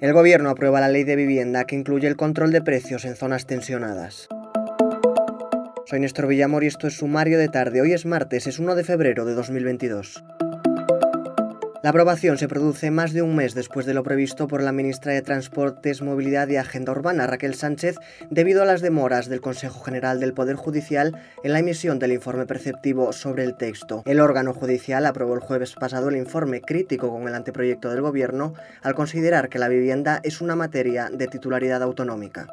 El Gobierno aprueba la ley de vivienda que incluye el control de precios en zonas tensionadas. Soy Néstor Villamor y esto es Sumario de Tarde. Hoy es martes, es 1 de febrero de 2022. La aprobación se produce más de un mes después de lo previsto por la ministra de Transportes, Movilidad y Agenda Urbana, Raquel Sánchez, debido a las demoras del Consejo General del Poder Judicial en la emisión del informe perceptivo sobre el texto. El órgano judicial aprobó el jueves pasado el informe crítico con el anteproyecto del Gobierno al considerar que la vivienda es una materia de titularidad autonómica.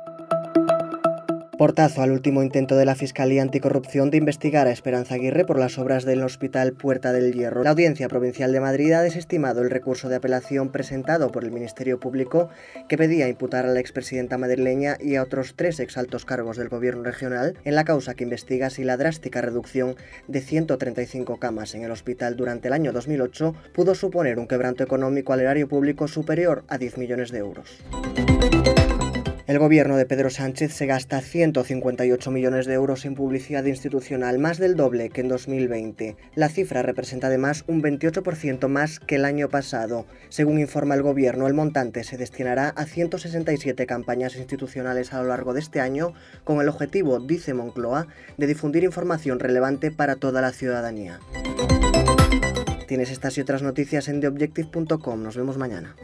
Portazo al último intento de la Fiscalía Anticorrupción de investigar a Esperanza Aguirre por las obras del Hospital Puerta del Hierro. La Audiencia Provincial de Madrid ha desestimado el recurso de apelación presentado por el Ministerio Público que pedía imputar a la expresidenta madrileña y a otros tres exaltos cargos del Gobierno regional en la causa que investiga si la drástica reducción de 135 camas en el hospital durante el año 2008 pudo suponer un quebranto económico al erario público superior a 10 millones de euros. El gobierno de Pedro Sánchez se gasta 158 millones de euros en publicidad institucional, más del doble que en 2020. La cifra representa además un 28% más que el año pasado. Según informa el gobierno, el montante se destinará a 167 campañas institucionales a lo largo de este año, con el objetivo, dice Moncloa, de difundir información relevante para toda la ciudadanía. Tienes estas y otras noticias en theobjective.com. Nos vemos mañana.